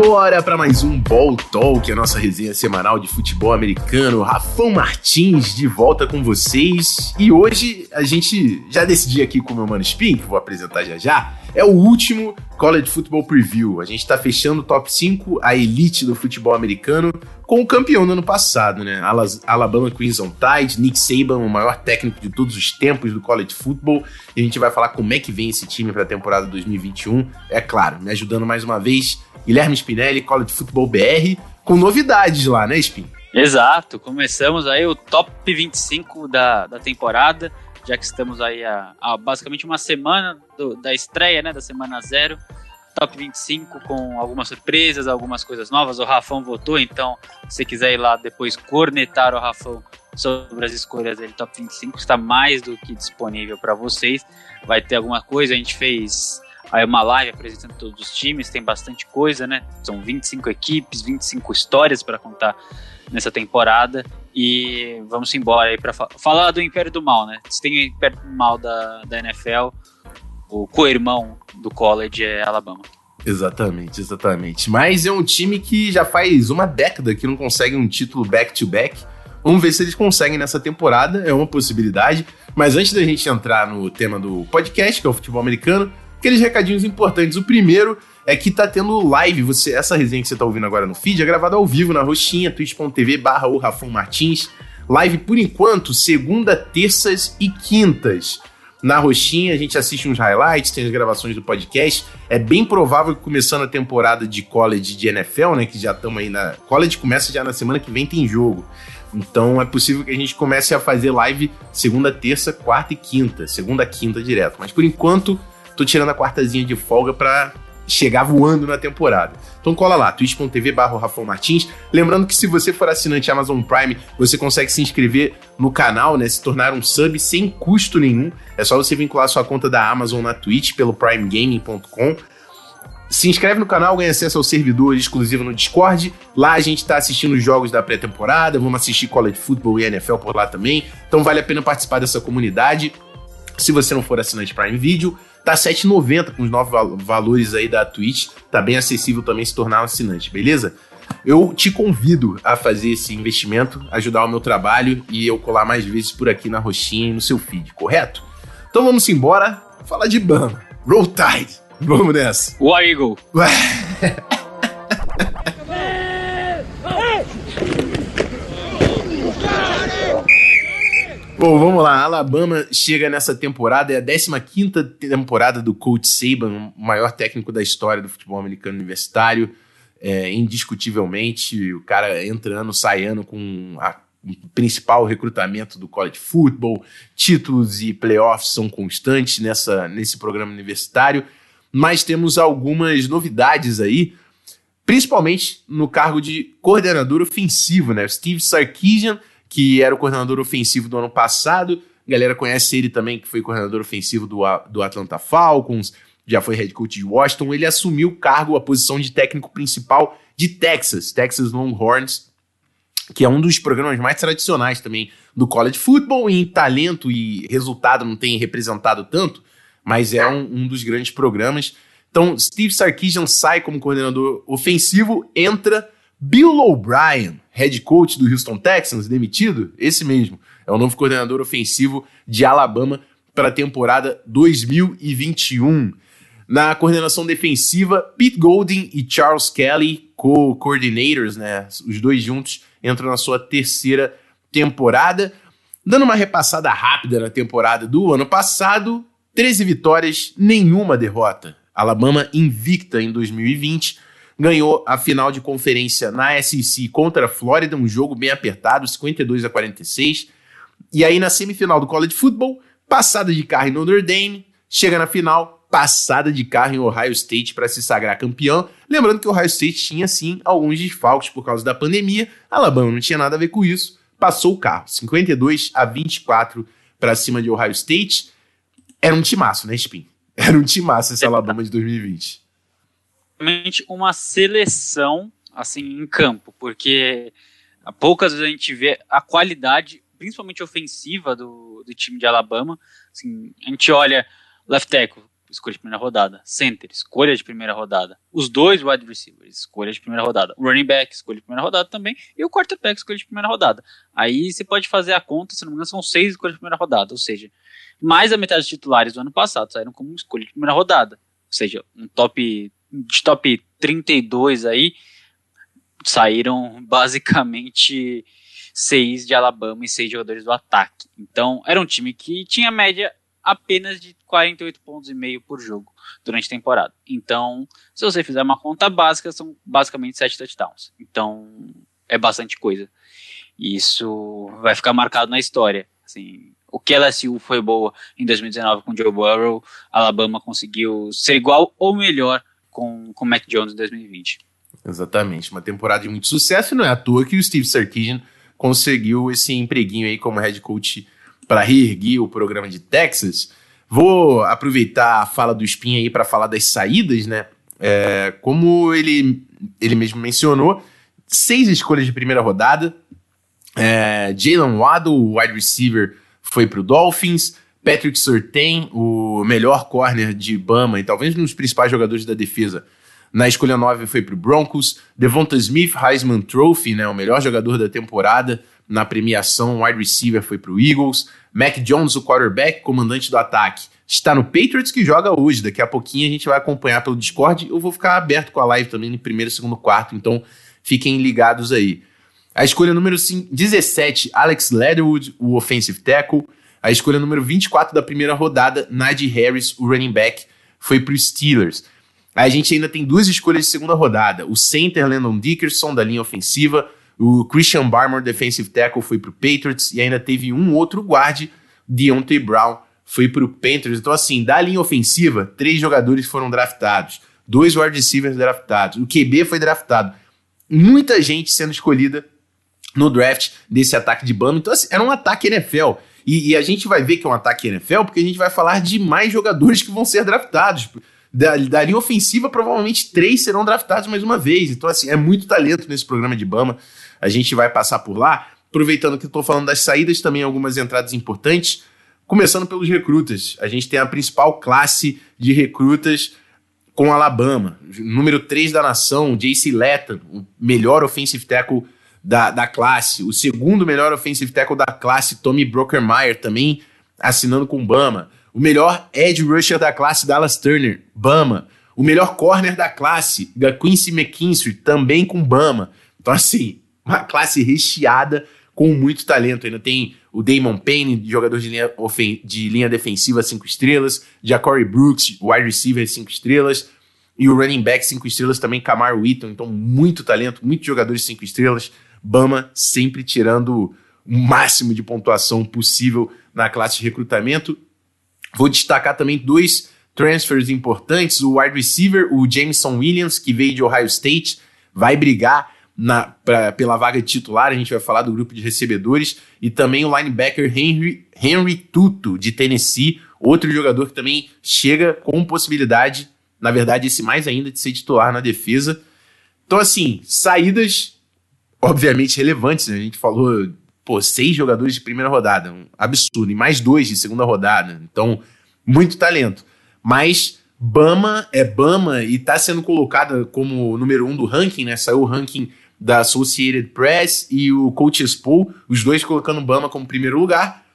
Simbora para mais um Ball Talk, a nossa resenha semanal de futebol americano. Rafão Martins de volta com vocês. E hoje a gente já decidiu aqui com o meu mano Spin, que vou apresentar já já, é o último College Football Preview. A gente está fechando o top 5, a elite do futebol americano, com o campeão do ano passado, né? Alabama Crimson Tide, Nick Saban, o maior técnico de todos os tempos do college football. E a gente vai falar como é que vem esse time para a temporada 2021. É claro, me ajudando mais uma vez, Guilherme Spinelli, College Football BR, com novidades lá, né, Spin? Exato, começamos aí o top 25 da, da temporada já que estamos aí a, a basicamente uma semana do, da estreia, né, da semana zero, top 25 com algumas surpresas, algumas coisas novas. O Rafão votou, então se quiser ir lá depois cornetar o Rafão sobre as escolhas dele, top 25 está mais do que disponível para vocês. Vai ter alguma coisa, a gente fez aí uma live apresentando todos os times, tem bastante coisa, né? São 25 equipes, 25 histórias para contar nessa temporada. E vamos embora aí para fa falar do Império do Mal, né? Se tem o Império do Mal da, da NFL, o co-irmão do college é Alabama. Exatamente, exatamente. Mas é um time que já faz uma década que não consegue um título back-to-back. -back. Vamos ver se eles conseguem nessa temporada, é uma possibilidade. Mas antes da gente entrar no tema do podcast, que é o futebol americano, aqueles recadinhos importantes. O primeiro é que tá tendo live. Você, essa resenha que você tá ouvindo agora no feed é gravada ao vivo na roxinha, twitch.tv barra o Rafão Martins. Live por enquanto, segunda, terças e quintas. Na roxinha, a gente assiste uns highlights, tem as gravações do podcast. É bem provável que começando a temporada de college de NFL, né? Que já estamos aí na. College começa já na semana que vem, tem jogo. Então é possível que a gente comece a fazer live segunda, terça, quarta e quinta. Segunda, quinta direto. Mas por enquanto, tô tirando a quartazinha de folga para chegar voando na temporada. Então cola lá, twitch.tv barra Martins. Lembrando que se você for assinante Amazon Prime, você consegue se inscrever no canal, né? Se tornar um sub sem custo nenhum. É só você vincular sua conta da Amazon na Twitch pelo primegaming.com. Se inscreve no canal, ganha acesso ao servidor exclusivo no Discord. Lá a gente está assistindo os jogos da pré-temporada, vamos assistir College Football e NFL por lá também. Então vale a pena participar dessa comunidade. Se você não for assinante Prime Video, Tá 7,90 com os novos valores aí da Twitch. Tá bem acessível também se tornar um assinante, beleza? Eu te convido a fazer esse investimento, ajudar o meu trabalho e eu colar mais vezes por aqui na roxinha e no seu feed, correto? Então vamos embora falar de Bama. Roll Tide. Vamos nessa. War Eagle. Bom, vamos lá. Alabama chega nessa temporada, é a 15 temporada do Coach Saban, o maior técnico da história do futebol americano universitário. É, indiscutivelmente, o cara entra ano, sai ano com a principal recrutamento do college football, títulos e playoffs são constantes nessa, nesse programa universitário, mas temos algumas novidades aí, principalmente no cargo de coordenador ofensivo, né? Steve Sarkisian que era o coordenador ofensivo do ano passado. A galera conhece ele também, que foi coordenador ofensivo do, do Atlanta Falcons, já foi head coach de Washington. Ele assumiu o cargo, a posição de técnico principal de Texas, Texas Longhorns, que é um dos programas mais tradicionais também do college football. E em talento e resultado não tem representado tanto, mas é um, um dos grandes programas. Então, Steve Sarkisian sai como coordenador ofensivo, entra Bill O'Brien, head coach do Houston Texans, demitido, esse mesmo, é o novo coordenador ofensivo de Alabama para a temporada 2021. Na coordenação defensiva, Pete Golding e Charles Kelly, co-coordinators, né? Os dois juntos entram na sua terceira temporada. Dando uma repassada rápida na temporada do ano passado, 13 vitórias, nenhuma derrota. Alabama invicta em 2020 ganhou a final de conferência na SEC contra a Flórida, um jogo bem apertado, 52 a 46. E aí na semifinal do College Football, passada de carro em Notre Dame, chega na final, passada de carro em Ohio State para se sagrar campeão. Lembrando que o Ohio State tinha sim alguns desfalques por causa da pandemia, Alabama não tinha nada a ver com isso, passou o carro, 52 a 24 para cima de Ohio State. Era um timaço, né, Spin? Era um timaço esse Alabama de 2020 uma seleção assim em campo, porque poucas vezes a gente vê a qualidade, principalmente ofensiva do, do time de Alabama. Assim, a gente olha left tackle, escolha de primeira rodada. Center, escolha de primeira rodada. Os dois wide receivers, escolha de primeira rodada. Running back, escolha de primeira rodada também. E o quarterback, escolha de primeira rodada. Aí você pode fazer a conta, se não me engano, são seis escolhas de primeira rodada. Ou seja, mais da metade dos titulares do ano passado saíram como escolha de primeira rodada. Ou seja, um top de top 32 aí saíram basicamente seis de Alabama e seis jogadores do ataque. Então, era um time que tinha média apenas de 48 pontos e meio por jogo durante a temporada. Então, se você fizer uma conta básica, são basicamente sete touchdowns. Então, é bastante coisa. E isso vai ficar marcado na história. Assim, o que a LSU foi boa em 2019 com Joe Burrow, Alabama conseguiu ser igual ou melhor com o Mac Jones em 2020. Exatamente, uma temporada de muito sucesso e não é à toa que o Steve Sarkisian conseguiu esse empreguinho aí como head coach para reerguer o programa de Texas. Vou aproveitar a fala do Spin aí para falar das saídas, né? É, como ele, ele mesmo mencionou, seis escolhas de primeira rodada. É, Jalen Waddle, wide receiver, foi para o Dolphins. Patrick Surtain, o melhor corner de Bama e talvez um dos principais jogadores da defesa, na escolha 9 foi para o Broncos. Devonta Smith, Heisman Trophy, né, o melhor jogador da temporada na premiação, wide receiver foi para o Eagles. Mac Jones, o quarterback, comandante do ataque, está no Patriots que joga hoje. Daqui a pouquinho a gente vai acompanhar pelo Discord. Eu vou ficar aberto com a live também no primeiro, segundo, quarto, então fiquem ligados aí. A escolha número 17, Alex Leatherwood, o offensive tackle. A escolha número 24 da primeira rodada, Najee Harris, o running back, foi para os Steelers. A gente ainda tem duas escolhas de segunda rodada. O center Landon Dickerson, da linha ofensiva. O Christian Barmore, defensive tackle, foi pro Patriots. E ainda teve um outro guard, Deontay Brown, foi pro Panthers. Então, assim, da linha ofensiva, três jogadores foram draftados. Dois wide receivers draftados. O QB foi draftado. Muita gente sendo escolhida no draft desse ataque de Bama. Então, assim, era um ataque NFL. E, e, a gente vai ver que é um ataque NFL porque a gente vai falar de mais jogadores que vão ser draftados da, da linha ofensiva, provavelmente três serão draftados mais uma vez. Então, assim, é muito talento nesse programa de Bama. A gente vai passar por lá. Aproveitando que eu estou falando das saídas, também algumas entradas importantes. Começando pelos recrutas. A gente tem a principal classe de recrutas com Alabama. Número 3 da nação, J.C. Letton, o melhor offensive tackle da, da classe. O segundo melhor offensive tackle da classe, Tommy Brockermeyer, também assinando com Bama. O melhor edge rusher da classe, Dallas Turner, Bama. O melhor corner da classe, Quincy McKinstry, também com Bama. Então, assim, uma classe recheada com muito talento. Ainda tem o Damon Payne, jogador de linha, de linha defensiva, 5 estrelas. Jacory Brooks, wide receiver, 5 estrelas. E o running back, 5 estrelas, também Kamar Wheaton. Então, muito talento, muitos jogadores 5 estrelas. Bama sempre tirando o máximo de pontuação possível na classe de recrutamento. Vou destacar também dois transfers importantes: o wide receiver, o Jameson Williams, que veio de Ohio State, vai brigar na, pra, pela vaga titular. A gente vai falar do grupo de recebedores. E também o linebacker Henry, Henry Tuto, de Tennessee, outro jogador que também chega com possibilidade, na verdade, esse mais ainda, de ser titular na defesa. Então, assim, saídas obviamente relevantes. Né? A gente falou pô, seis jogadores de primeira rodada, um absurdo, e mais dois de segunda rodada. Então, muito talento. Mas Bama é Bama e está sendo colocada como número um do ranking, né? Saiu o ranking da Associated Press e o Coaches Pool, os dois colocando Bama como primeiro lugar,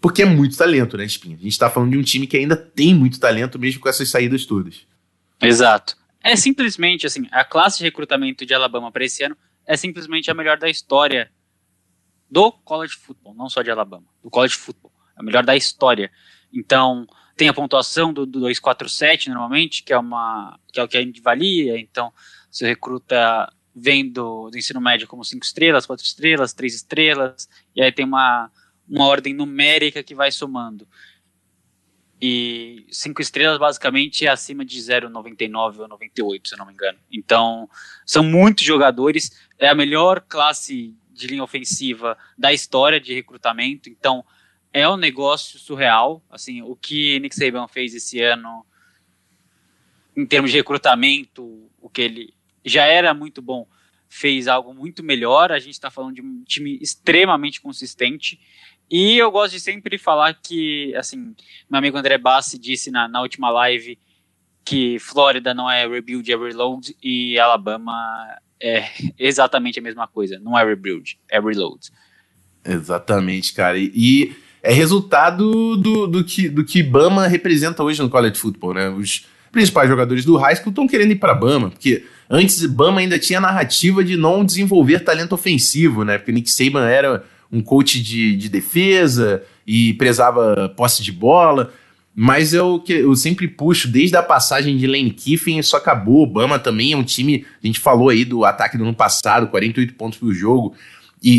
porque é muito talento, né, Espinha? A gente está falando de um time que ainda tem muito talento, mesmo com essas saídas todas. Exato. É simplesmente assim, a classe de recrutamento de Alabama para esse ano é simplesmente a melhor da história do college football, não só de Alabama, do college football. É o melhor da história. Então, tem a pontuação do, do 247 normalmente, que é uma que é o que a gente valia. Então, você recruta vem do, do ensino médio como 5 estrelas, 4 estrelas, 3 estrelas, e aí tem uma, uma ordem numérica que vai somando. E 5 estrelas basicamente é acima de 0,99 ou 98, se eu não me engano. Então, são muitos jogadores, é a melhor classe de linha ofensiva da história de recrutamento. Então, é um negócio surreal. Assim, o que Nick Saban fez esse ano em termos de recrutamento, o que ele já era muito bom, fez algo muito melhor. A gente está falando de um time extremamente consistente E eu gosto de sempre falar que, assim, meu amigo André Bassi disse na, na última live que Flórida não é rebuild, é reload, e Alabama é exatamente a mesma coisa. Não é rebuild, é reload. Exatamente, cara. E, e é resultado do, do, que, do que Bama representa hoje no college football, né? Os principais jogadores do high school estão querendo ir para Bama, porque antes Bama ainda tinha a narrativa de não desenvolver talento ofensivo, né? Porque Nick Saban era um coach de, de defesa e prezava posse de bola. Mas eu, que eu sempre puxo, desde a passagem de Lane Kiffin, isso acabou. Obama também é um time, a gente falou aí do ataque do ano passado, 48 pontos por jogo. E,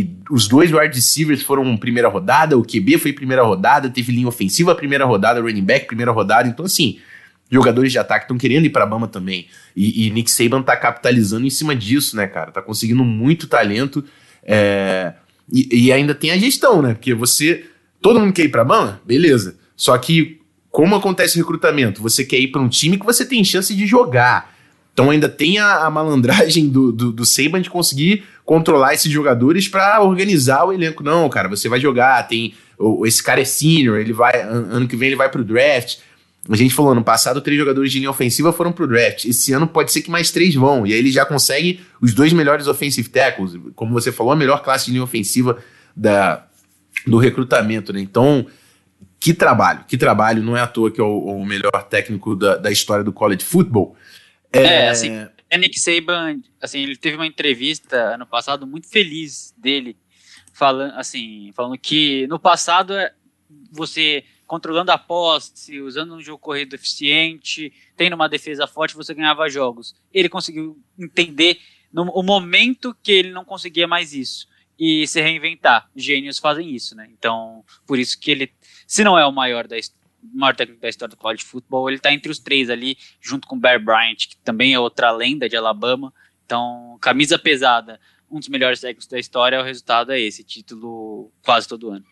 e, os dois wide receivers foram primeira rodada, o QB foi primeira rodada, teve linha ofensiva primeira rodada, running back primeira rodada. Então, assim, jogadores de ataque estão querendo ir para Bama também. E, e, Nick Saban tá capitalizando em cima disso, né, cara? Tá conseguindo muito talento. É, e, e, ainda tem a gestão, né? Porque você. Todo mundo quer ir para Bama? Beleza. Só que, como acontece o recrutamento? Você quer ir para um time que você tem chance de jogar. Então ainda tem a, a malandragem do, do, do Saban de conseguir controlar esses jogadores para organizar o elenco. Não, cara, você vai jogar, tem. Esse cara é senior, ele vai. Ano que vem ele vai pro draft. A gente falou, ano passado, três jogadores de linha ofensiva foram pro draft. Esse ano pode ser que mais três vão. E aí ele já consegue os dois melhores offensive tackles. Como você falou, a melhor classe de linha ofensiva da, do recrutamento, né? Então, que trabalho, que trabalho. Não é à toa que é o, o melhor técnico da, da história do college football. É, é assim, é Nick Saban, assim, ele teve uma entrevista ano passado muito feliz dele, falando, assim, falando que no passado é, você controlando a posse, usando um jogo corrido eficiente, tendo uma defesa forte, você ganhava jogos. Ele conseguiu entender no o momento que ele não conseguia mais isso e se reinventar. Gênios fazem isso, né? Então, por isso que ele, se não é o maior da maior técnico da história do college football, ele está entre os três ali, junto com Bear Bryant, que também é outra lenda de Alabama. Então, camisa pesada, um dos melhores técnicos da história, o resultado é esse, título quase todo ano.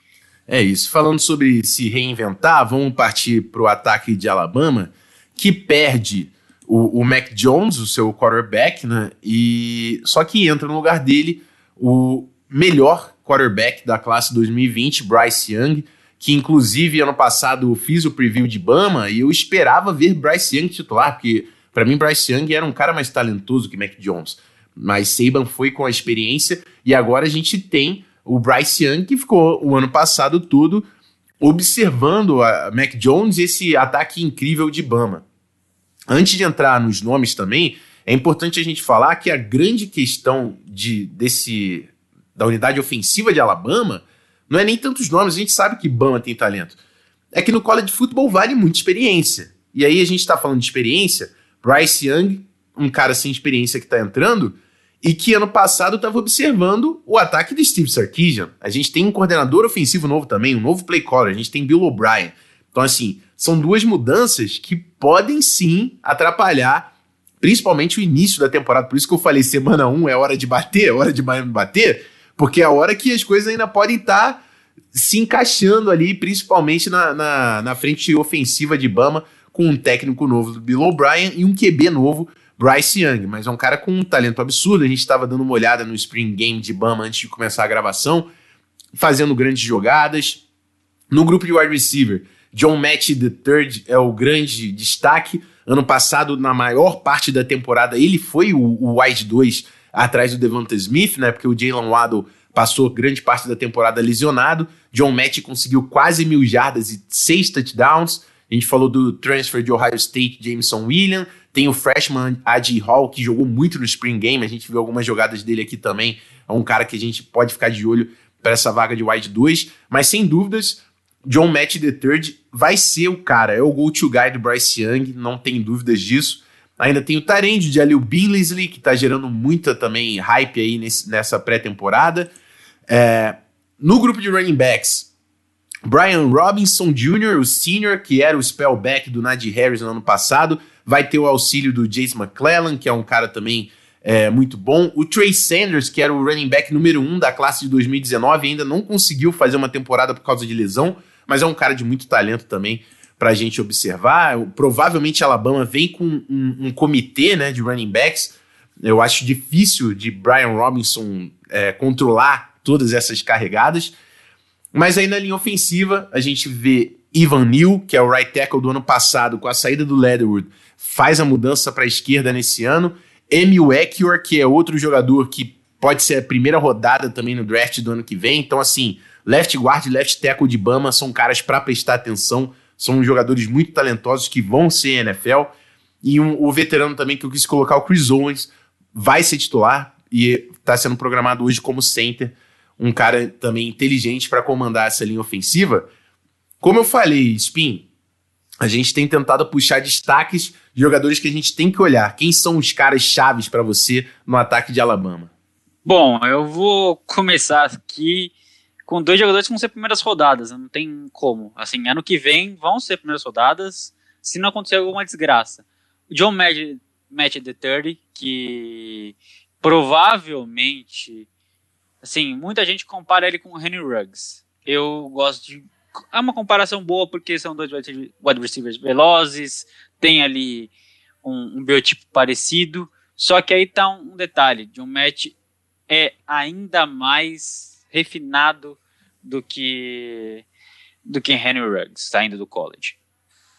É isso. Falando sobre se reinventar, vamos partir para o ataque de Alabama, que perde o, o, Mac Jones, o seu quarterback, né? E só que entra no lugar dele o melhor quarterback da classe 2020, Bryce Young, que inclusive ano passado fiz o preview de Bama e eu esperava ver Bryce Young titular, porque para mim Bryce Young era um cara mais talentoso que Mac Jones. Mas Saban foi com a experiência e agora a gente tem o Bryce Young, que ficou o ano passado todo observando a Mac Jones e esse ataque incrível de Bama. Antes de entrar nos nomes também, é importante a gente falar que a grande questão de, desse, da unidade ofensiva de Alabama não é nem tantos nomes, a gente sabe que Bama tem talento. É que no college futebol vale muita experiência. E aí a gente está falando de experiência, Bryce Young, um cara sem experiência que está entrando, e que ano passado estava observando o ataque de Steve Sarkisian. A gente tem um coordenador ofensivo novo também, um novo play caller, a gente tem Bill O'Brien. Então, assim, são duas mudanças que podem sim atrapalhar, principalmente o início da temporada. Por isso que eu falei, semana 1 é hora de bater, é hora de bater, porque é a hora que as coisas ainda podem estar tá se encaixando ali, principalmente na, na, na frente ofensiva de Bama, com um técnico novo do Bill O'Brien e um QB novo Bryce Young, mas é um cara com um talento absurdo. A gente estava dando uma olhada no Spring Game de Bama antes de começar a gravação, fazendo grandes jogadas. No grupo de wide receiver, John Match III é o grande destaque. Ano passado, na maior parte da temporada, ele foi o, o wide 2 atrás do Devonta Smith, né? Porque o Jalen Waddle passou grande parte da temporada lesionado. John Match conseguiu quase mil jardas e seis touchdowns. A gente falou do transfer de Ohio State, Jameson Williams. Tem o freshman Adi Hall, que jogou muito no Spring Game. A gente viu algumas jogadas dele aqui também. É um cara que a gente pode ficar de olho para essa vaga de wide 2. Mas sem dúvidas, John Match III vai ser o cara. É o go-to guy do Bryce Young, não tem dúvidas disso. Ainda tem o Tarend de Alil Billingsley, que está gerando muita também hype aí nesse, nessa pré-temporada. É, no grupo de running backs, Brian Robinson Jr., o senior, que era o spellback do Najee Harris no ano passado, vai ter o auxílio do Jace McClellan, que é um cara também é, muito bom. O Trey Sanders, que era o running back número um da classe de 2019, ainda não conseguiu fazer uma temporada por causa de lesão, mas é um cara de muito talento também para a gente observar. Provavelmente Alabama vem com um, um, comitê né, de running backs. Eu acho difícil de Brian Robinson é, controlar todas essas carregadas. Mas aí na linha ofensiva, a gente vê Ivan Neal, que é o right tackle do ano passado, com a saída do Leatherwood, faz a mudança para a esquerda nesse ano. Emil Ekior, que é outro jogador que pode ser a primeira rodada também no draft do ano que vem. Então, assim, left guard e left tackle de Bama são caras para prestar atenção, são jogadores muito talentosos que vão ser NFL. E um, o veterano também que eu quis colocar, o Chris Owens, vai ser titular e está sendo programado hoje como center um cara também inteligente para comandar essa linha ofensiva. Como eu falei, Spin, a gente tem tentado puxar destaques de jogadores que a gente tem que olhar. Quem são os caras chaves para você no ataque de Alabama? Bom, eu vou começar aqui com dois jogadores que vão ser primeiras rodadas, não tem como. Assim, ano que vem vão ser primeiras rodadas, se não acontecer alguma desgraça. O John Match, the 30, que provavelmente Assim, muita gente compara ele com o Henry Ruggs. Eu gosto de. É uma comparação boa porque são dois wide receivers velozes, tem ali um, um biotipo parecido. Só que aí tá um, um detalhe: de um match é ainda mais refinado do que do que Henry Ruggs, saindo do college.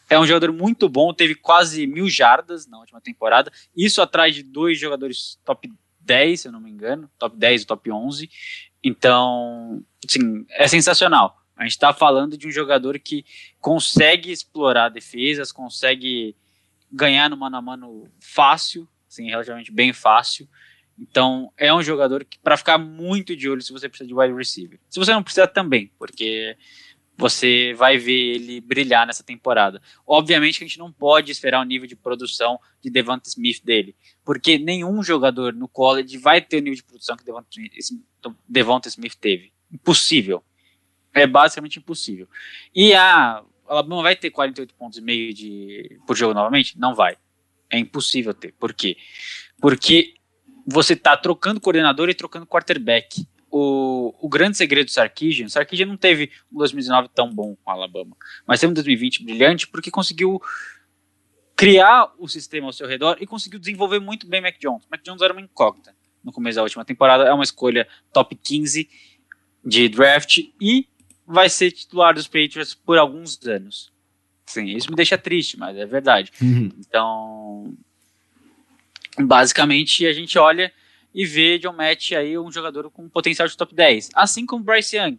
É um jogador muito bom, teve quase mil jardas na última temporada. Isso atrás de dois jogadores top 10, se eu não me engano, top 10 ou top 11. Então, assim, é sensacional. A gente está falando de um jogador que consegue explorar defesas, consegue ganhar no mano a mano fácil, assim, relativamente bem fácil. Então, é um jogador que para ficar muito de olho se você precisa de wide receiver. Se você não precisa também, porque você vai ver ele brilhar nessa temporada. Obviamente que a gente não pode esperar o nível de produção de Devonta Smith dele, porque nenhum jogador no college vai ter o nível de produção que Devonta Smith teve. Impossível. É basicamente impossível. E a Alabama vai ter 48 pontos e meio de, por jogo novamente? Não vai. É impossível ter. Por quê? Porque você está trocando coordenador e trocando quarterback o, o grande segredo do Sarkisian, Sarkisian não teve um 2019 tão bom com o Alabama, mas teve um 2020 brilhante porque conseguiu criar o sistema ao seu redor e conseguiu desenvolver muito bem Mac Jones. Mac Jones era uma incógnita no começo da última temporada, é uma escolha top 15 de draft e vai ser titular dos Patriots por alguns anos. Sim, isso me deixa triste, mas é verdade. Uhum. Então, basicamente, a gente olha e vê John Match aí um jogador com potencial de top 10. Assim como Bryce Young.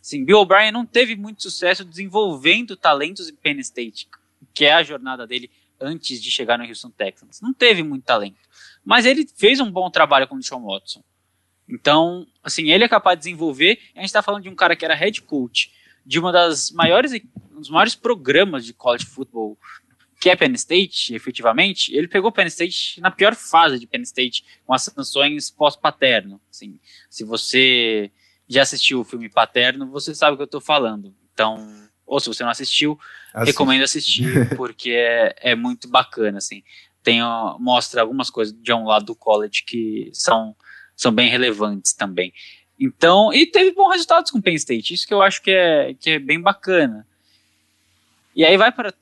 Sim, Bill O'Brien não teve muito sucesso desenvolvendo talentos em Penn State, que é a jornada dele antes de chegar no Houston Texans. Não teve muito talento. Mas ele fez um bom trabalho com o Sean Watson. Então, assim, ele é capaz de desenvolver. A gente está falando de um cara que era head coach de uma das maiores, um dos maiores programas de college football que é Penn State, efetivamente, ele pegou Penn State na pior fase de Penn State, com as sanções pós-paterno. Assim, se você já assistiu o filme Paterno, você sabe o que eu estou falando. Então, ou se você não assistiu, Assiste. recomendo assistir, porque é, é muito bacana, assim. Tem, ó, mostra algumas coisas de um lado do college que são, são bem relevantes também. Então, e teve bons resultados com Penn State, isso que eu acho que é, que é bem bacana. E aí vai para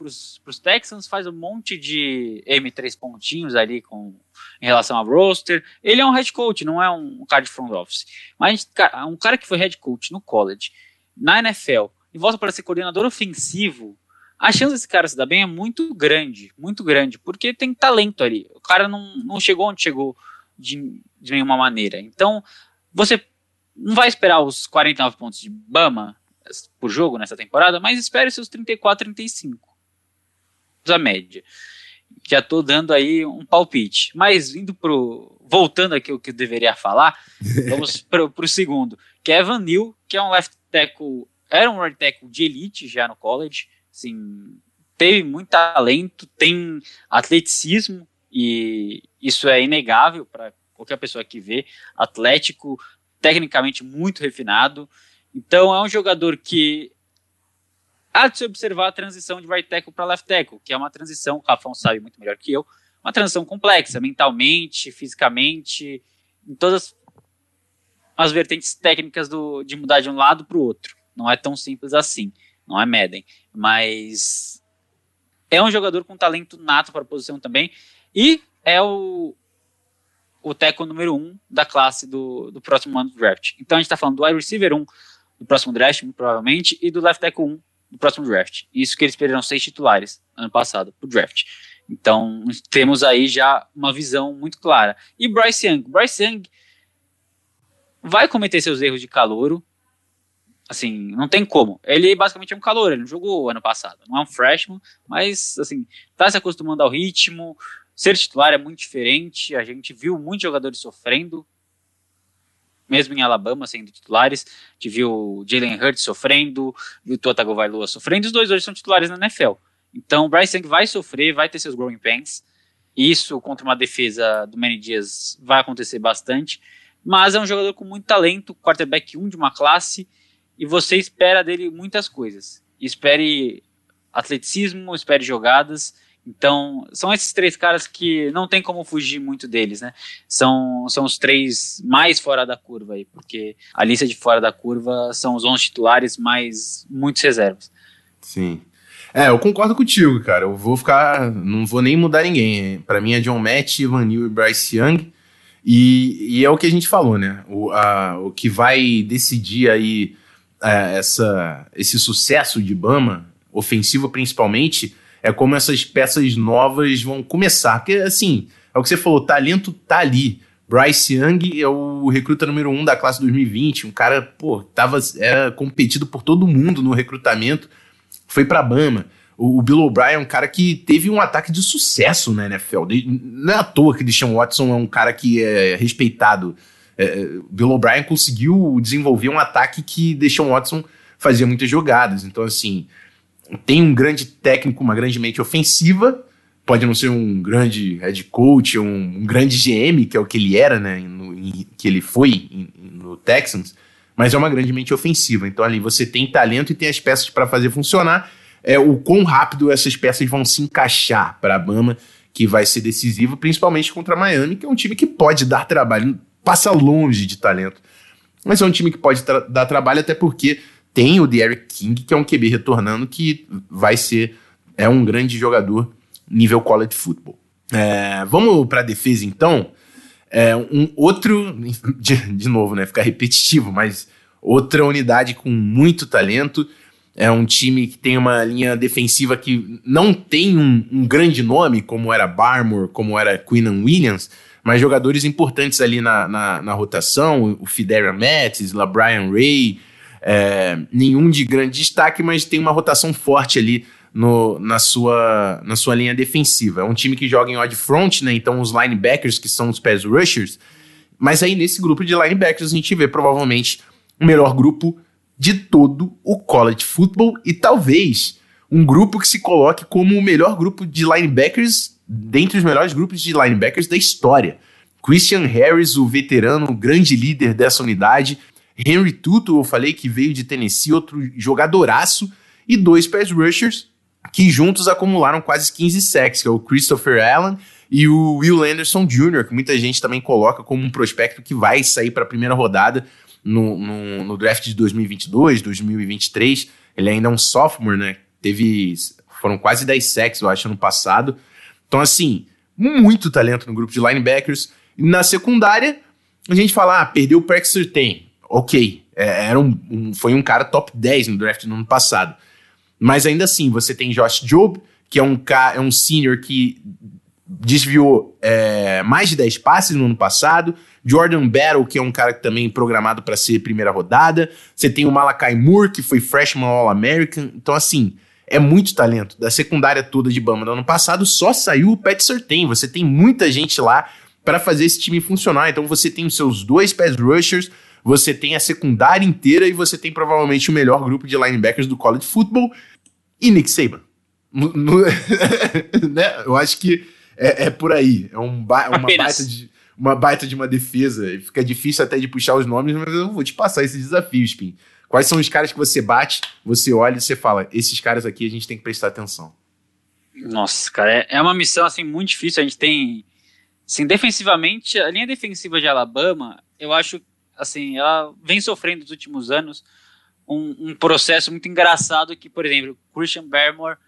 os Texans, faz um monte de M3 pontinhos ali com, em relação ao roster. Ele é um head coach, não é um cara de front office. Mas um cara que foi head coach no college, na NFL, e volta para ser coordenador ofensivo, a chance desse cara se dar bem é muito grande, muito grande, porque tem talento ali. O cara não, não chegou onde chegou de, de nenhuma maneira. Então, você não vai esperar os 49 pontos de Bama por jogo nessa temporada, mas espere seus 34, 35. A média. Já estou dando aí um palpite. Mas indo pro. Voltando aqui o que eu deveria falar, vamos pro, pro segundo. Que é Evan Neal, que é um left tackle. Era um right tackle de elite já no college. Assim, teve muito talento, tem atleticismo, e isso é inegável para qualquer pessoa que vê. Atlético, tecnicamente muito refinado. Então é um jogador que há de se observar a transição de right tackle para left tackle, que é uma transição, o Rafão sabe muito melhor que eu, uma transição complexa, mentalmente, fisicamente, em todas as vertentes técnicas do, de mudar de um lado para o outro. Não é tão simples assim, não é Madden, mas é um jogador com talento nato para a posição também e é o, o tackle número um da classe do, do próximo ano do draft. Então a gente está falando do wide receiver 1, do próximo draft, provavelmente, e do left tackle 1 do próximo draft. Isso que eles perderam seis titulares ano passado pro draft. Então, temos aí já uma visão muito clara. E Bryce Young? Bryce Young vai cometer seus erros de calouro. Assim, não tem como. Ele basicamente é um calor, ele não jogou ano passado. Não é um freshman, mas, assim, tá se acostumando ao ritmo. Ser titular é muito diferente. A gente viu muitos jogadores sofrendo mesmo em Alabama sendo titulares. A gente viu o Jalen Hurts sofrendo, viu Tua Tagovailoa sofrendo, os dois hoje são titulares na NFL. Então o Bryce Young vai sofrer, vai ter seus growing pains. Isso contra uma defesa do Manny Dias vai acontecer bastante. Mas é um jogador com muito talento, quarterback 1 de uma classe, e você espera dele muitas coisas. Espere atleticismo, espere jogadas, então, são esses três caras que não tem como fugir muito deles, né? São, são os três mais fora da curva aí, porque a lista de fora da curva são os 11 titulares mais muitos reservas. Sim. É, eu concordo contigo, cara. Eu vou ficar. Não vou nem mudar ninguém. Para mim é John Matt, Ivan Neal e Bryce Young. E, e, é o que a gente falou, né? O, a, o que vai decidir aí é, essa, esse sucesso de Bama, ofensivo principalmente é como essas peças novas vão começar. Porque, assim, é o que você falou, o talento tá ali. Bryce Young é o recruta número um da classe 2020, um cara, pô, tava, era competido por todo mundo no recrutamento, foi pra Bama. O, Bill O'Brien é um cara que teve um ataque de sucesso na NFL. Não é à toa que Deshaun Watson é um cara que é respeitado. É, Bill O'Brien conseguiu desenvolver um ataque que Deshaun Watson fazia muitas jogadas. Então, assim, tem um grande técnico, uma grande mente ofensiva, pode não ser um grande head coach, um, um grande GM, que é o que ele era, né, no, em, que ele foi em, no Texans, mas é uma grande mente ofensiva. Então ali você tem talento e tem as peças para fazer funcionar. É o quão rápido essas peças vão se encaixar para a Bama, que vai ser decisivo, principalmente contra Miami, que é um time que pode dar trabalho, passa longe de talento. Mas é um time que pode tra dar trabalho até porque tem o Derek King, que é um QB retornando, que vai ser é um grande jogador nível college football. É, vamos para a defesa, então. É, um outro, de, de novo, né, ficar repetitivo, mas outra unidade com muito talento. É um time que tem uma linha defensiva que não tem um, um grande nome, como era Barmore, como era Queenan Williams, mas jogadores importantes ali na, na, na rotação, o Fidera Mattis, LaBrian Ray, é, nenhum de grande destaque, mas tem uma rotação forte ali no, na, sua, na sua linha defensiva. É um time que joga em odd front, né? Então os linebackers, que são os pass rushers. Mas aí nesse grupo de linebackers a gente vê provavelmente o melhor grupo de todo o college football e talvez um grupo que se coloque como o melhor grupo de linebackers dentre os melhores grupos de linebackers da história. Christian Harris, o veterano, o grande líder dessa unidade, Henry Tutu, eu falei que veio de Tennessee, outro jogadoraço, e dois pass rushers que juntos acumularam quase 15 sacks, que é o Christopher Allen e o Will Anderson Jr., que muita gente também coloca como um prospecto que vai sair para a primeira rodada no, no, no, draft de 2022, 2023. Ele ainda é um sophomore, né? Teve. Foram quase 10 sacks, eu acho, ano passado. Então, assim, muito talento no grupo de linebackers. Na secundária, a gente fala, ah, perdeu o Perk Certain ok, é, era um, um, foi um cara top 10 no draft no ano passado. Mas ainda assim, você tem Josh Job, que é um, é um senior que desviou é, mais de 10 passes no ano passado. Jordan Battle, que é um cara que também programado para ser primeira rodada. Você tem o Malakai Moore, que foi freshman All-American. Então, assim, é muito talento. Da secundária toda de Bama do ano passado, só saiu o Pat Surtain. Você tem muita gente lá para fazer esse time funcionar. Então, você tem os seus dois pass rushers, você tem a secundária inteira e você tem provavelmente o melhor grupo de linebackers do college football e Nick Saban. No, no, né? Eu acho que é, é por aí. É um ba uma, baita de, uma baita de uma defesa. Fica difícil até de puxar os nomes, mas eu vou te passar esses desafios, Spin. Quais são os caras que você bate, você olha e você fala: esses caras aqui a gente tem que prestar atenção. Nossa, cara, é, é uma missão assim muito difícil. A gente tem, assim, defensivamente, a linha defensiva de Alabama, eu acho assim, ela vem sofrendo nos últimos anos um, um, processo muito engraçado que, por exemplo, Christian Barmore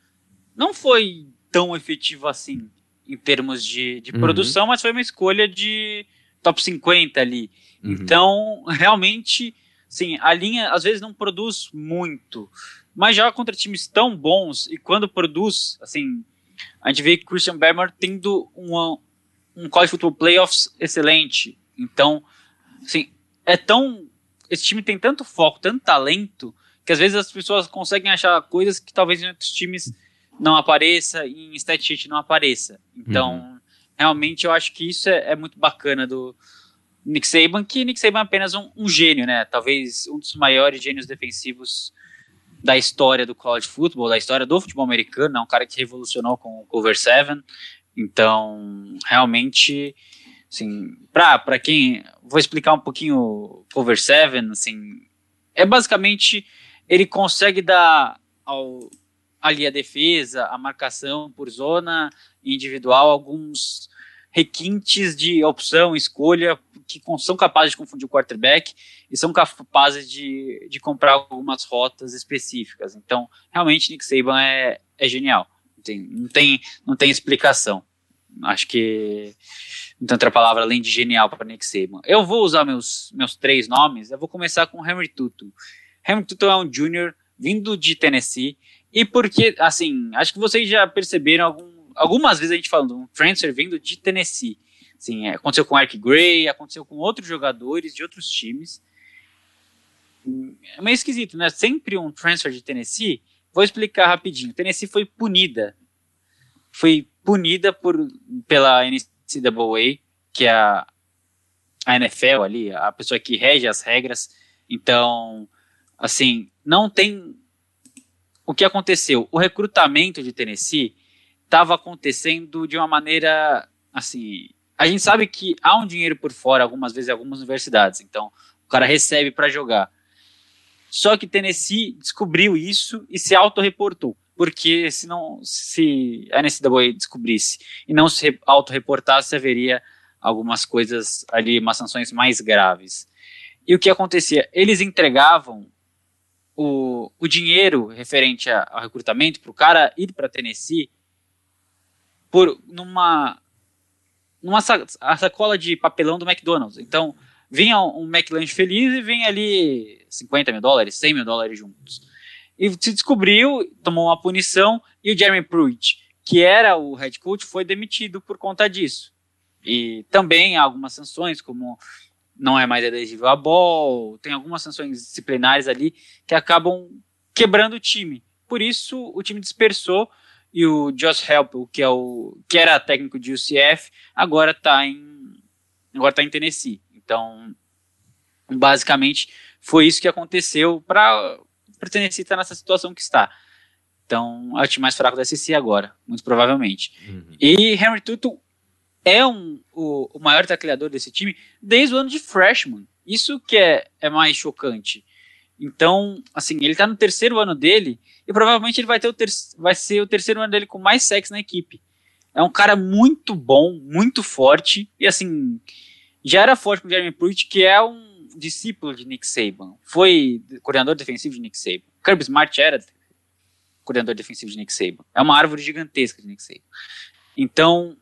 não foi tão efetivo assim em termos de, de uhum. produção, mas foi uma escolha de top 50 ali. Uhum. Então, realmente, sim, a linha às vezes não produz muito, mas joga contra times tão bons e quando produz, assim, a gente vê que Christian Berman tendo uma, um college football playoffs excelente. Então, assim, é tão esse time tem tanto foco, tanto talento que às vezes as pessoas conseguem achar coisas que talvez em outros times não apareça e em stat sheet não apareça. Então, uhum. realmente eu acho que isso é, é muito bacana do, Nick Saban, que Nick Saban é apenas um, um, gênio, né? Talvez um dos maiores gênios defensivos da história do college football, da história do futebol americano, é um cara que revolucionou com o cover 7. Então, realmente, assim, para quem vou explicar um pouquinho o cover 7, assim, é basicamente ele consegue dar ao ali a defesa, a marcação por zona individual, alguns requintes de opção, escolha, que são capazes de confundir o quarterback e são capazes de, de comprar algumas rotas específicas. Então, realmente, Nick Saban é, é genial. Tem, não, tem, não tem explicação. Acho que tem outra palavra além de genial para Nick Saban. Eu vou usar meus, meus três nomes. Eu vou começar com Henry Tutu. Henry Tutu é um junior vindo de Tennessee. E porque, assim, acho que vocês já perceberam algum algumas vezes a gente falando um transfer vindo de Tennessee. Assim, aconteceu com Eric Gray, aconteceu com outros jogadores de outros times. É meio esquisito, né? Sempre um transfer de Tennessee. Vou explicar rapidinho. Tennessee foi punida. Foi punida por, pela NCAA, que é a, a NFL ali, a pessoa que rege as regras. Então, assim, não tem. O que aconteceu? O recrutamento de Tennessee estava acontecendo de uma maneira assim. A gente sabe que há um dinheiro por fora, algumas vezes, em algumas universidades. Então, o cara recebe para jogar. Só que Tennessee descobriu isso e se autorreportou. Porque se, não, se a NCAA descobrisse e não se autorreportasse, haveria algumas coisas ali, umas sanções mais graves. E o que acontecia? Eles entregavam o, o dinheiro referente ao recrutamento para o cara ir para Tennessee por numa numa sacola de papelão do McDonald's. Então, vinha um McLanche feliz e vem ali 50 mil dólares, 100 mil dólares juntos. E se descobriu, tomou uma punição, e o Jeremy Pruitt, que era o head coach, foi demitido por conta disso. E também há algumas sanções, como não é mais elegível a ball, tem algumas sanções disciplinares ali que acabam quebrando o time. Por isso, o time dispersou e o Josh Helpel, que é o que era técnico de UCF, agora está em agora tá em Tennessee. Então, basicamente foi isso que aconteceu para para Tennessee estar tá nessa situação que está. Então, é o time mais fraco da SEC agora, muito provavelmente. Uhum. E Henry Tutu é um, o, o maior tacleador desse time desde o ano de freshman. Isso que é, é mais chocante. Então, assim, ele está no terceiro ano dele e provavelmente ele vai, ter o vai ser o terceiro ano dele com mais sexo na equipe. É um cara muito bom, muito forte, e assim, já era forte com o Jeremy Pruitt, que é um discípulo de Nick Saban. Foi coordenador defensivo de Nick Saban. Kirby Smart era coordenador defensivo de Nick Saban. É uma árvore gigantesca de Nick Saban. Então,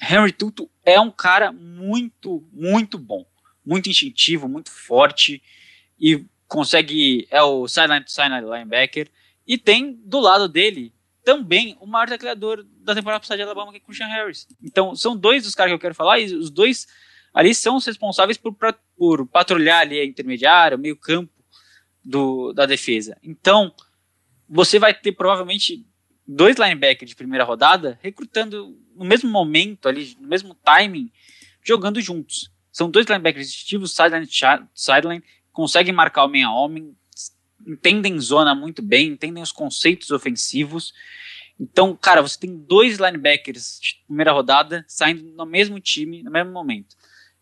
Henry Tutu é um cara muito, muito bom. Muito instintivo, muito forte e consegue. É o sideline to sideline linebacker. E tem do lado dele também o maior tecleador da temporada passada de Alabama, que é Christian Harris. Então, são dois dos caras que eu quero falar, e os dois ali são os responsáveis por, por patrulhar ali a intermediária, o meio campo do, da defesa. Então, você vai ter provavelmente dois linebackers de primeira rodada recrutando no mesmo momento ali, no mesmo timing, jogando juntos. São dois linebackers distintivos, sideline, sideline, conseguem marcar homem a homem, entendem zona muito bem, entendem os conceitos ofensivos. Então, cara, você tem dois linebackers de primeira rodada saindo no mesmo time, no mesmo momento.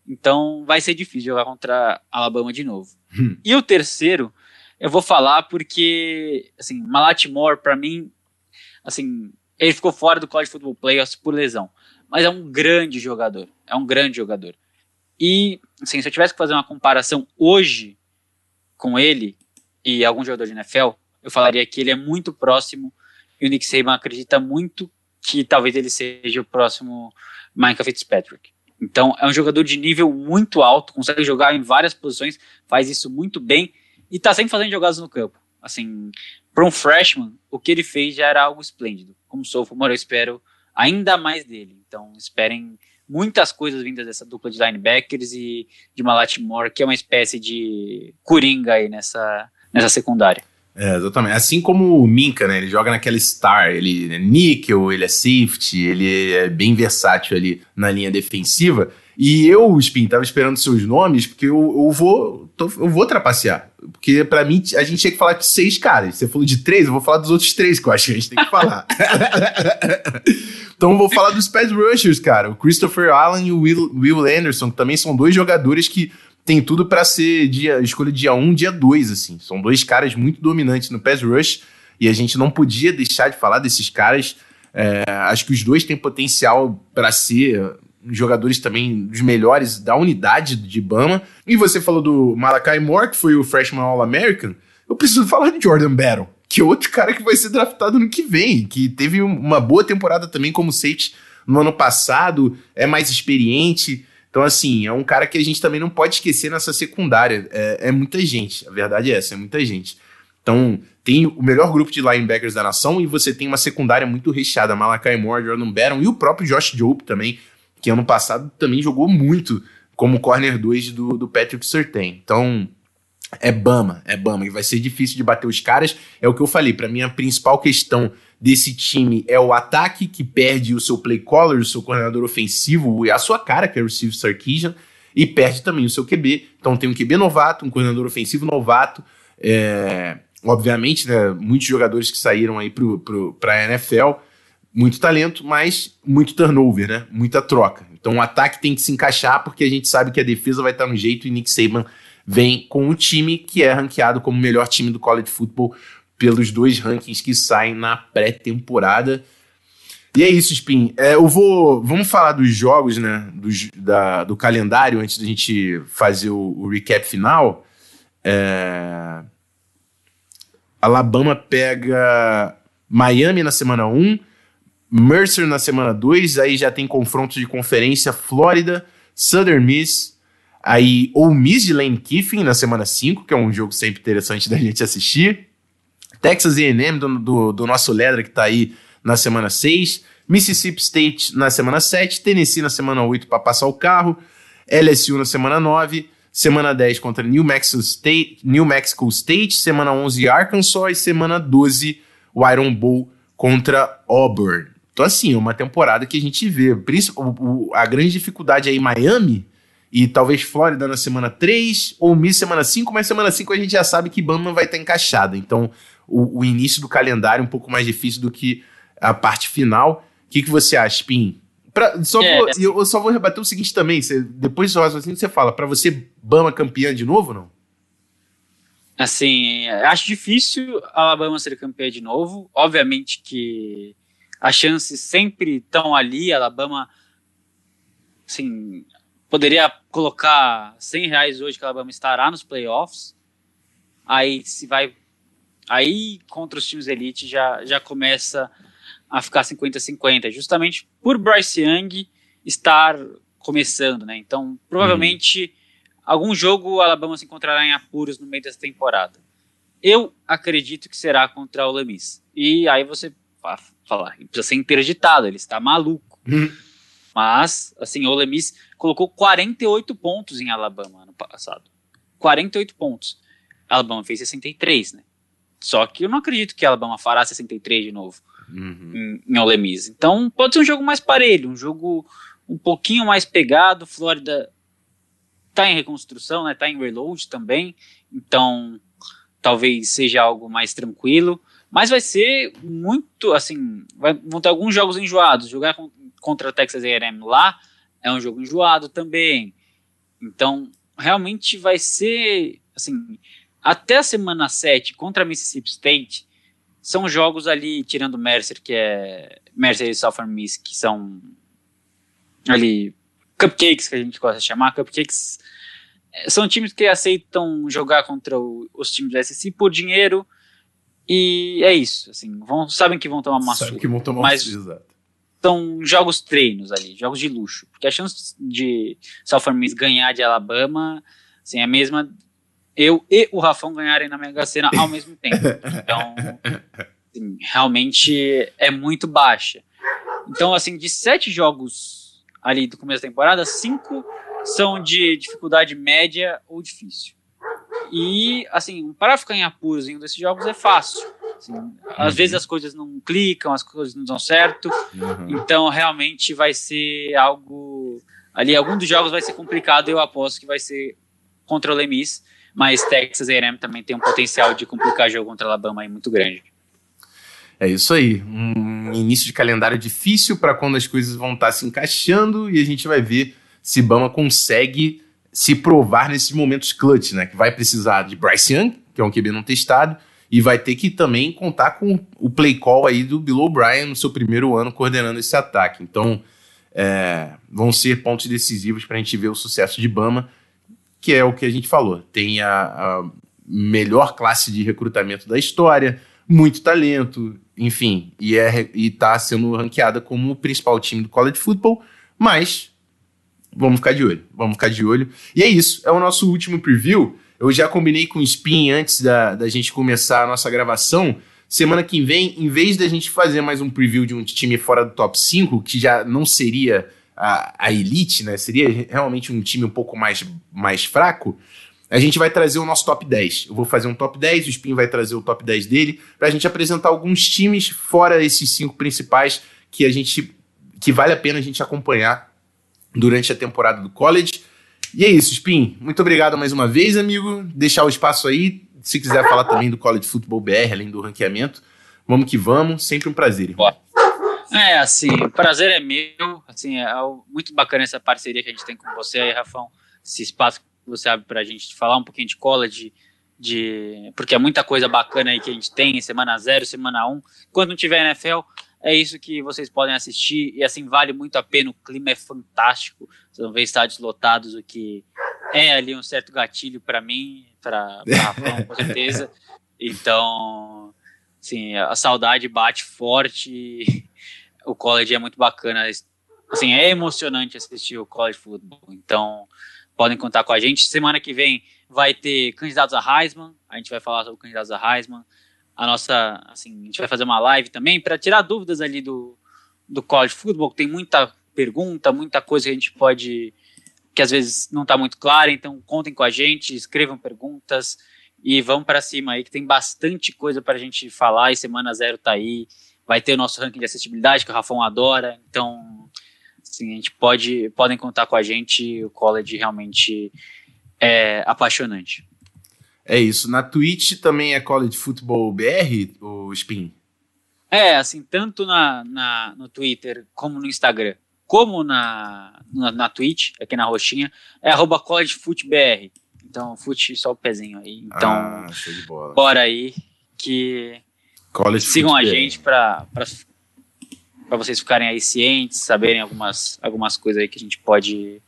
Então, vai ser difícil jogar contra Alabama de novo. Hum. E o terceiro, eu vou falar porque, assim, Malatimore, para mim, assim, ele ficou fora do College Football Playoffs por lesão. Mas é um grande jogador. É um grande jogador. E, assim, se eu tivesse que fazer uma comparação hoje com ele, e algum jogador de NFL, eu falaria que ele é muito próximo e o Nick Saban acredita muito que talvez ele seja o próximo Michael Fitzpatrick. Então, é um jogador de nível muito alto, consegue jogar em várias posições, faz isso muito bem e tá sempre fazendo jogadas no campo. Assim, para um freshman, o que ele fez já era algo esplêndido. Como sophomore, eu espero ainda mais dele. Então, esperem muitas coisas vindas dessa dupla de linebackers e de Malat Moore, que é uma espécie de coringa aí nessa, nessa secundária. É, exatamente. Assim como o Minka, né? Ele joga naquela star, ele é níquel, ele é safety, ele é bem versátil ali na linha defensiva. E eu, Spin, tava esperando seus nomes, porque eu, eu vou tô, eu vou trapacear. Porque para mim, a gente tinha que falar de seis caras. Você falou de três, eu vou falar dos outros três que eu acho que a gente tem que falar. então eu vou falar dos pass rushers, cara. O Christopher Allen e o Will, Will Anderson, que também são dois jogadores que tem tudo para ser dia, escolha dia 1, um, dia 2, assim. São dois caras muito dominantes no pass rush e a gente não podia deixar de falar desses caras. É, acho que os dois têm potencial para ser jogadores também dos melhores da unidade de Bama. E você falou do Malakai Moore, que foi o Freshman All-American. Eu preciso falar de Jordan Battle, que é outro cara que vai ser draftado no que vem, que teve uma boa temporada também como safety no ano passado, é mais experiente. Então, assim, é um cara que a gente também não pode esquecer nessa secundária. É, é muita gente, a verdade é essa, é muita gente. Então, tem o melhor grupo de linebackers da nação e você tem uma secundária muito recheada. Malakai Moore, Jordan Barron e o próprio Josh Jobe também, que ano passado também jogou muito como corner 2 do, do Patrick Surtain. Então, é Bama, é Bama. E vai ser difícil de bater os caras. É o que eu falei, para mim a principal questão desse time é o ataque, que perde o seu play caller, o seu coordenador ofensivo a sua cara, que é o Steve Sarkisian, e perde também o seu QB. Então tem um QB novato, um coordenador ofensivo novato. É, obviamente, né, muitos jogadores que saíram aí para a NFL, muito talento, mas muito turnover, né? Muita troca. Então o ataque tem que se encaixar porque a gente sabe que a defesa vai estar no jeito e Nick Saban vem com o time que é ranqueado como o melhor time do college football pelos dois rankings que saem na pré-temporada. E é isso, Spin. É, eu vou. Vamos falar dos jogos, né? Do, da, do calendário antes da gente fazer o, o recap final. É, Alabama pega Miami na semana 1, Mercer na semana 2, aí já tem confrontos de conferência Flórida, Southern Miss, aí Ole Miss de Lane Kiffin na semana 5, que é um jogo sempre interessante da gente assistir. Texas A&M do, do, do, nosso Ledra que está aí na semana 6, Mississippi State na semana 7, Tennessee na semana 8 para passar o carro, LSU na semana 9, semana 10 contra New Mexico State, New Mexico State, semana 11 Arkansas e semana 12 o Iron Bowl contra Auburn. Então assim, é uma temporada que a gente vê, a grande dificuldade aí Miami e talvez Flórida na semana 3 ou Miss semana 5, mas semana 5 a gente já sabe que Bama vai estar encaixada. Então, o, o, início do calendário é um pouco mais difícil do que a parte final. O que, que você acha, Pim? Pra, só é, vou, é. Eu só vou rebater o seguinte também. Você, depois do raciocínio você fala, para você, Bama campeã de novo não? Assim, acho difícil a Alabama ser campeã de novo. Obviamente que as chances sempre estão ali. A Alabama, assim, poderia colocar 100 reais hoje que a Alabama estará nos playoffs. Aí se vai Aí, contra os times elite, já, já começa a ficar 50-50, justamente por Bryce Young estar começando, né? Então, provavelmente, uhum. algum jogo o Alabama se encontrará em apuros no meio dessa temporada. Eu acredito que será contra o Lemis. E aí você vai falar, precisa ser interditado, ele está maluco. Uhum. Mas, assim, o Lemis colocou 48 pontos em Alabama ano passado. 48 pontos. Alabama fez 63, né? Só que eu não acredito que Alabama fará 63 de novo uhum. em, em Ole Miss. Então pode ser um jogo mais parelho, um jogo um pouquinho mais pegado. Flórida está em reconstrução, né? Tá em reload também. Então talvez seja algo mais tranquilo. Mas vai ser muito, assim, vai, vão ter alguns jogos enjoados. Jogar contra Texas A&M lá é um jogo enjoado também. Então, realmente vai ser, assim, até a semana 7 contra Mississippi State, são jogos ali, tirando Mercer, que é Mercer e Southern Miss, que são ali cupcakes, que a gente gosta de chamar, cupcakes é, são times que aceitam jogar contra o, os times da SEC por dinheiro e é isso, assim, vão, sabem que vão tomar uma Sabem que vão tomar mas, exato. são jogos treinos ali, jogos de luxo. Porque a chance de Southern Miss ganhar de Alabama assim, é a mesma eu e o Rafão ganharem na Mega Sena ao mesmo tempo. Então, assim, realmente é muito baixa. Então, assim, de sete jogos ali do começo da temporada, cinco são de dificuldade média ou difícil. E, assim, para ficar em apuros em um desses jogos é fácil. Assim, às vezes as coisas não clicam, as coisas não dão certo. Uhum. Então, realmente vai ser algo. Ali, algum dos jogos vai ser complicado. Eu aposto que vai ser contra o Lemis. Mas Texas A&M também tem um potencial de complicar jogo contra Alabama aí muito grande. É isso aí. Um início de calendário difícil para quando as coisas vão estar tá se encaixando e a gente vai ver se Bama consegue se provar nesses momentos clutch, né? Que vai precisar de Bryce Young, que é um QB não testado, e vai ter que também contar com o play call aí do Bill O'Brien no seu primeiro ano coordenando esse ataque. Então, é, vão ser pontos decisivos para a gente ver o sucesso de Bama, que é o que a gente falou. Tem a, a melhor classe de recrutamento da história, muito talento, enfim, e é, está sendo ranqueada como o principal time do college football, mas vamos ficar de olho, vamos ficar de olho. E é isso, é o nosso último preview. Eu já combinei com o Spin antes da, da gente começar a nossa gravação. Semana que vem, em vez da gente fazer mais um preview de um time fora do top 5, que já não seria a, a elite, né? Seria realmente um time um pouco mais, mais fraco. A gente vai trazer o nosso top 10. Eu vou fazer um top 10, o Spin vai trazer o top 10 dele, para a gente apresentar alguns times fora esses cinco principais que a gente que vale a pena a gente acompanhar durante a temporada do college. E é isso, Spin. Muito obrigado mais uma vez, amigo. Deixar o espaço aí. Se quiser falar também do College Football BR, além do ranqueamento, vamos que vamos. Sempre um prazer. Irmão. É, assim, o prazer é meu. Assim, é muito bacana essa parceria que a gente tem com você aí, Rafão. Esse espaço que você abre para a gente falar um pouquinho de college, de porque é muita coisa bacana aí que a gente tem, semana zero, semana um. Quando não tiver NFL, é isso que vocês podem assistir e assim vale muito a pena. O clima é fantástico. Vocês vão ver estádios lotados, o que é ali um certo gatilho para mim, para Rafão, com certeza. Então, assim, a saudade bate forte. O college é muito bacana. Assim, é emocionante assistir o college football. Então, podem contar com a gente. Semana que vem vai ter candidatos a Heisman. A gente vai falar sobre candidatos a Heisman a nossa, assim, a gente vai fazer uma live também para tirar dúvidas ali do, do college football, tem muita pergunta, muita coisa que a gente pode, que às vezes não está muito clara, então contem com a gente, escrevam perguntas e vamos para cima aí, que tem bastante coisa para a gente falar e semana zero tá aí, vai ter o nosso ranking de acessibilidade, que o Rafão adora, então, assim, a gente pode, podem contar com a gente, o college realmente é apaixonante. É isso. Na Twitch também é College Football BR, o Spin? É, assim, tanto na, na, no Twitter como no Instagram, como na, na, na Twitch, aqui na roxinha, é arroba collegefootbr. Então, fute só o pezinho aí. Então, ah, bora aí que College sigam a gente para para vocês ficarem aí cientes, saberem algumas, algumas coisas aí que a gente pode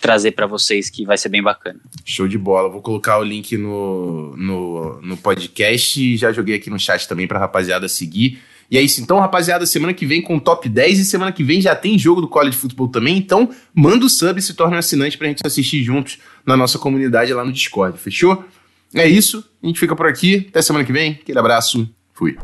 trazer para vocês que vai ser bem bacana. Show de bola. Vou colocar o link no, no, no podcast e já joguei aqui no chat também pra rapaziada seguir. E é isso, então, rapaziada, semana que vem com o top 10 e semana que vem já tem jogo do College Football também, então manda o sub e se torna um assinante pra gente assistir juntos na nossa comunidade lá no Discord, fechou? É isso, a gente fica por aqui, até semana que vem, aquele abraço, fui.